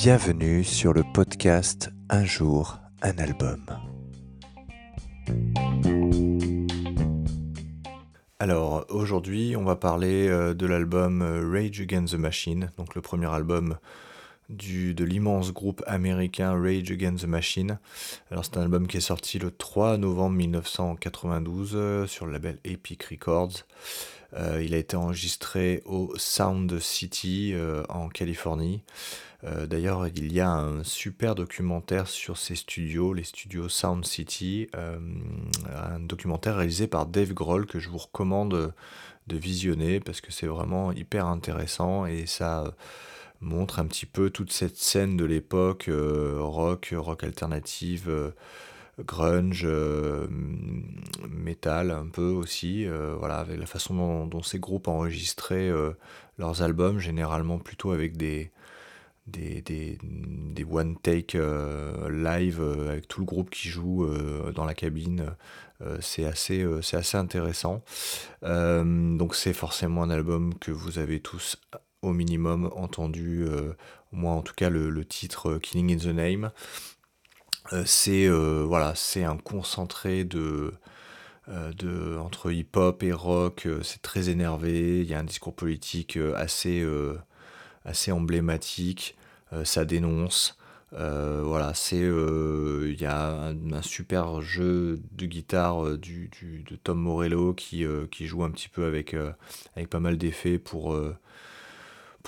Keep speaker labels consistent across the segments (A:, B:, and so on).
A: Bienvenue sur le podcast Un jour, un album. Alors aujourd'hui on va parler euh, de l'album euh, Rage Against the Machine, donc le premier album du, de l'immense groupe américain Rage Against the Machine. Alors c'est un album qui est sorti le 3 novembre 1992 euh, sur le label Epic Records. Euh, il a été enregistré au Sound City euh, en Californie. D'ailleurs, il y a un super documentaire sur ces studios, les studios Sound City, un documentaire réalisé par Dave Grohl que je vous recommande de visionner parce que c'est vraiment hyper intéressant et ça montre un petit peu toute cette scène de l'époque, euh, rock, rock alternative, euh, grunge, euh, metal un peu aussi, voilà, avec la façon dont, ces groupes enregistraient leurs albums, généralement plutôt avec des, one take live avec tout le groupe qui joue dans la cabine. c'est assez, intéressant. donc c'est forcément un album que vous avez tous au minimum entendu, euh, moi en tout cas le, titre euh, Killing in the Name. Euh, c'est voilà, c'est un concentré de, de entre hip-hop et rock. c'est très énervé. Il y a un discours politique assez emblématique. ça dénonce. voilà, c'est il y a un, super jeu de guitare de Tom Morello qui, qui joue un petit peu avec, avec pas mal d'effets pour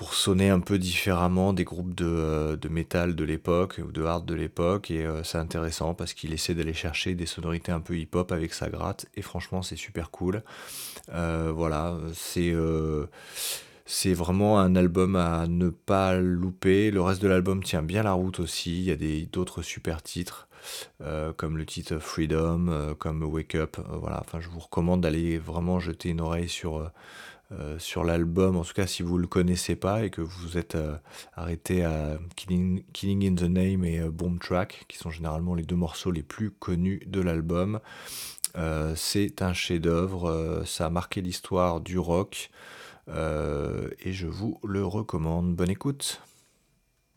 A: pour sonner un peu différemment des groupes de, euh, de de l'époque ou de hard de l'époque et euh, c'est intéressant parce qu'il essaie d'aller chercher des sonorités un peu hip-hop avec sa gratte et franchement c'est super cool. Euh, voilà, c'est c'est vraiment un album à ne pas louper. Le reste de l'album tient bien la route aussi. Il y a d'autres super titres. comme le titre Freedom, comme Wake Up, voilà. Enfin, je vous recommande d'aller vraiment jeter une oreille sur euh, sur l'album, en tout cas si vous ne le connaissez pas et que vous êtes euh, arrêté à Killing, in the Name et euh, Bomb Track, qui sont généralement les deux morceaux les plus connus de l'album. c'est un chef-d'œuvre, ça a marqué l'histoire du rock et je vous le recommande. Bonne écoute!